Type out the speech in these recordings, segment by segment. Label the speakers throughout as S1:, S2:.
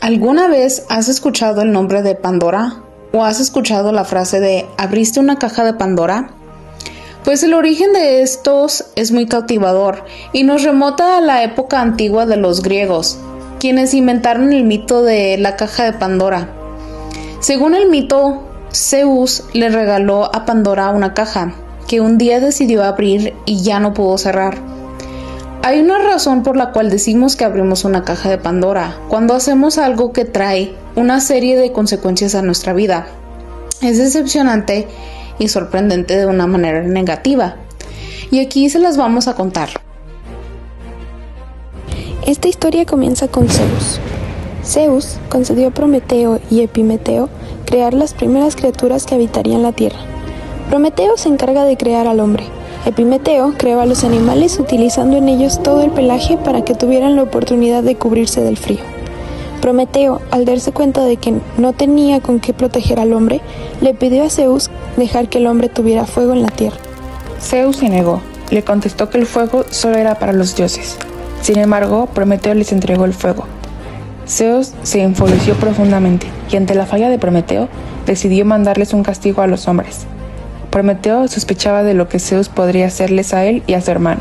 S1: ¿Alguna vez has escuchado el nombre de Pandora? ¿O has escuchado la frase de ¿abriste una caja de Pandora? Pues el origen de estos es muy cautivador y nos remota a la época antigua de los griegos, quienes inventaron el mito de la caja de Pandora. Según el mito, Zeus le regaló a Pandora una caja, que un día decidió abrir y ya no pudo cerrar. Hay una razón por la cual decimos que abrimos una caja de Pandora, cuando hacemos algo que trae una serie de consecuencias a nuestra vida. Es decepcionante y sorprendente de una manera negativa. Y aquí se las vamos a contar.
S2: Esta historia comienza con Zeus. Zeus concedió a Prometeo y Epimeteo crear las primeras criaturas que habitarían la tierra. Prometeo se encarga de crear al hombre. Epimeteo creó a los animales utilizando en ellos todo el pelaje para que tuvieran la oportunidad de cubrirse del frío. Prometeo, al darse cuenta de que no tenía con qué proteger al hombre, le pidió a Zeus dejar que el hombre tuviera fuego en la tierra.
S3: Zeus se negó, le contestó que el fuego solo era para los dioses. Sin embargo, Prometeo les entregó el fuego. Zeus se enfureció profundamente y ante la falla de Prometeo decidió mandarles un castigo a los hombres. Prometeo sospechaba de lo que Zeus podría hacerles a él y a su hermano.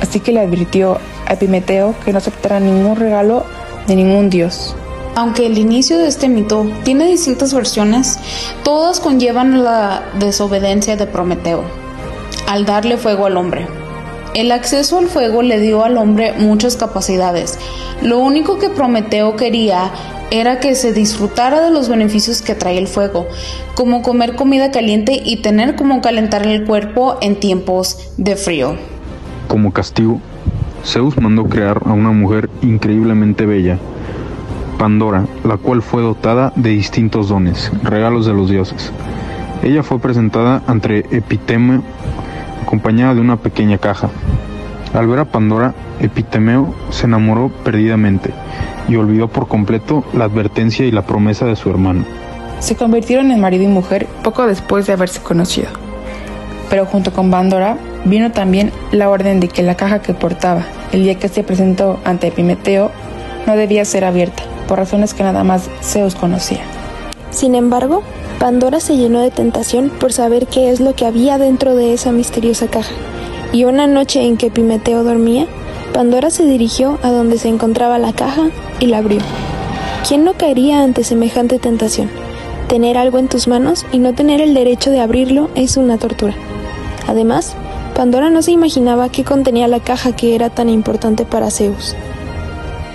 S3: Así que le advirtió a Epimeteo que no aceptara ningún regalo de ningún dios.
S1: Aunque el inicio de este mito tiene distintas versiones, todas conllevan la desobediencia de Prometeo al darle fuego al hombre. El acceso al fuego le dio al hombre muchas capacidades. Lo único que Prometeo quería era que se disfrutara de los beneficios que trae el fuego, como comer comida caliente y tener como calentar el cuerpo en tiempos de frío.
S4: Como castigo, Zeus mandó crear a una mujer increíblemente bella, Pandora, la cual fue dotada de distintos dones, regalos de los dioses. Ella fue presentada ante Epitemeo acompañada de una pequeña caja. Al ver a Pandora, Epitemeo se enamoró perdidamente y olvidó por completo la advertencia y la promesa de su hermano.
S3: Se convirtieron en marido y mujer poco después de haberse conocido. Pero junto con Pandora vino también la orden de que la caja que portaba el día que se presentó ante Epimeteo no debía ser abierta, por razones que nada más Zeus conocía.
S2: Sin embargo, Pandora se llenó de tentación por saber qué es lo que había dentro de esa misteriosa caja, y una noche en que Epimeteo dormía, Pandora se dirigió a donde se encontraba la caja y la abrió. ¿Quién no caería ante semejante tentación? Tener algo en tus manos y no tener el derecho de abrirlo es una tortura. Además, Pandora no se imaginaba qué contenía la caja que era tan importante para Zeus.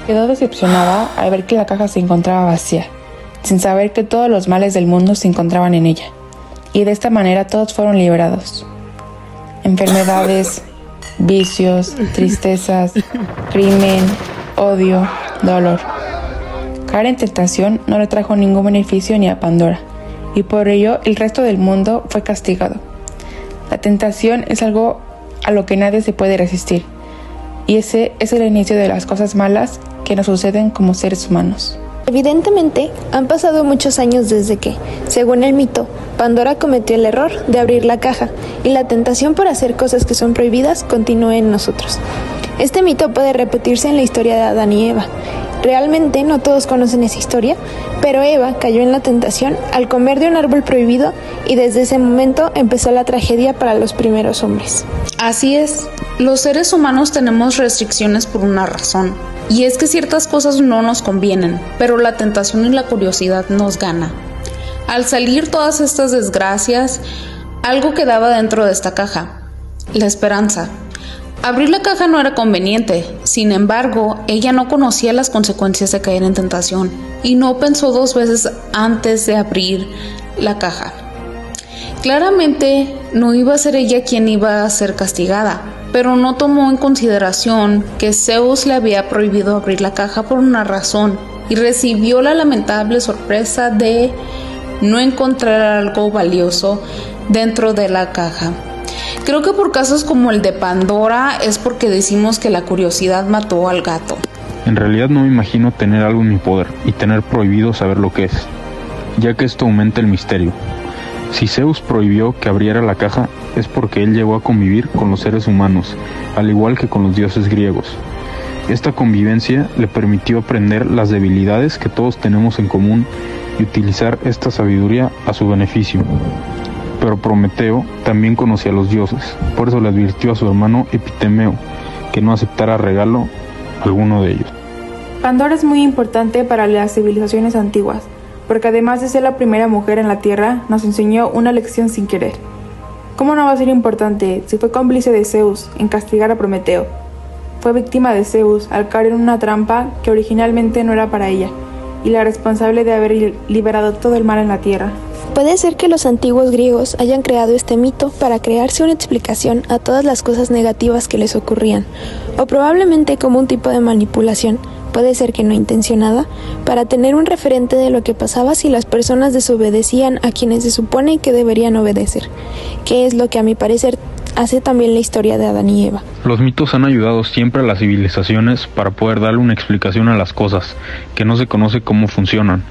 S3: Quedó decepcionada al ver que la caja se encontraba vacía, sin saber que todos los males del mundo se encontraban en ella. Y de esta manera todos fueron liberados. Enfermedades, vicios, tristezas, crimen, odio, dolor. Caer en tentación no le trajo ningún beneficio ni a Pandora, y por ello el resto del mundo fue castigado. La tentación es algo a lo que nadie se puede resistir, y ese es el inicio de las cosas malas que nos suceden como seres humanos.
S2: Evidentemente, han pasado muchos años desde que, según el mito, Pandora cometió el error de abrir la caja y la tentación por hacer cosas que son prohibidas continúa en nosotros. Este mito puede repetirse en la historia de Adán y Eva. Realmente no todos conocen esa historia, pero Eva cayó en la tentación al comer de un árbol prohibido y desde ese momento empezó la tragedia para los primeros hombres.
S1: Así es, los seres humanos tenemos restricciones por una razón, y es que ciertas cosas no nos convienen, pero la tentación y la curiosidad nos gana. Al salir todas estas desgracias, algo quedaba dentro de esta caja, la esperanza. Abrir la caja no era conveniente, sin embargo, ella no conocía las consecuencias de caer en tentación y no pensó dos veces antes de abrir la caja. Claramente no iba a ser ella quien iba a ser castigada, pero no tomó en consideración que Zeus le había prohibido abrir la caja por una razón y recibió la lamentable sorpresa de no encontrar algo valioso dentro de la caja. Creo que por casos como el de Pandora es porque decimos que la curiosidad mató al gato.
S4: En realidad no me imagino tener algo en mi poder y tener prohibido saber lo que es, ya que esto aumenta el misterio. Si Zeus prohibió que abriera la caja es porque él llegó a convivir con los seres humanos, al igual que con los dioses griegos. Esta convivencia le permitió aprender las debilidades que todos tenemos en común y utilizar esta sabiduría a su beneficio. Pero Prometeo también conocía a los dioses, por eso le advirtió a su hermano Epitemeo que no aceptara regalo alguno de ellos.
S3: Pandora es muy importante para las civilizaciones antiguas, porque además de ser la primera mujer en la Tierra, nos enseñó una lección sin querer. ¿Cómo no va a ser importante si fue cómplice de Zeus en castigar a Prometeo? Fue víctima de Zeus al caer en una trampa que originalmente no era para ella, y la responsable de haber liberado todo el mal en la Tierra.
S2: Puede ser que los antiguos griegos hayan creado este mito para crearse una explicación a todas las cosas negativas que les ocurrían, o probablemente como un tipo de manipulación puede ser que no intencionada, para tener un referente de lo que pasaba si las personas desobedecían a quienes se supone que deberían obedecer, que es lo que a mi parecer hace también la historia de Adán y Eva.
S4: Los mitos han ayudado siempre a las civilizaciones para poder darle una explicación a las cosas que no se conoce cómo funcionan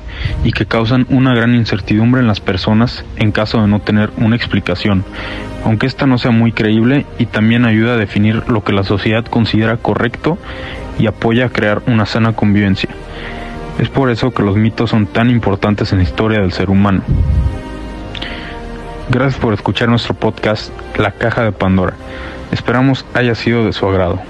S4: y que causan una gran incertidumbre en las personas en caso de no tener una explicación, aunque esta no sea muy creíble y también ayuda a definir lo que la sociedad considera correcto y apoya a crear una sana convivencia. Es por eso que los mitos son tan importantes en la historia del ser humano. Gracias por escuchar nuestro podcast La Caja de Pandora. Esperamos haya sido de su agrado.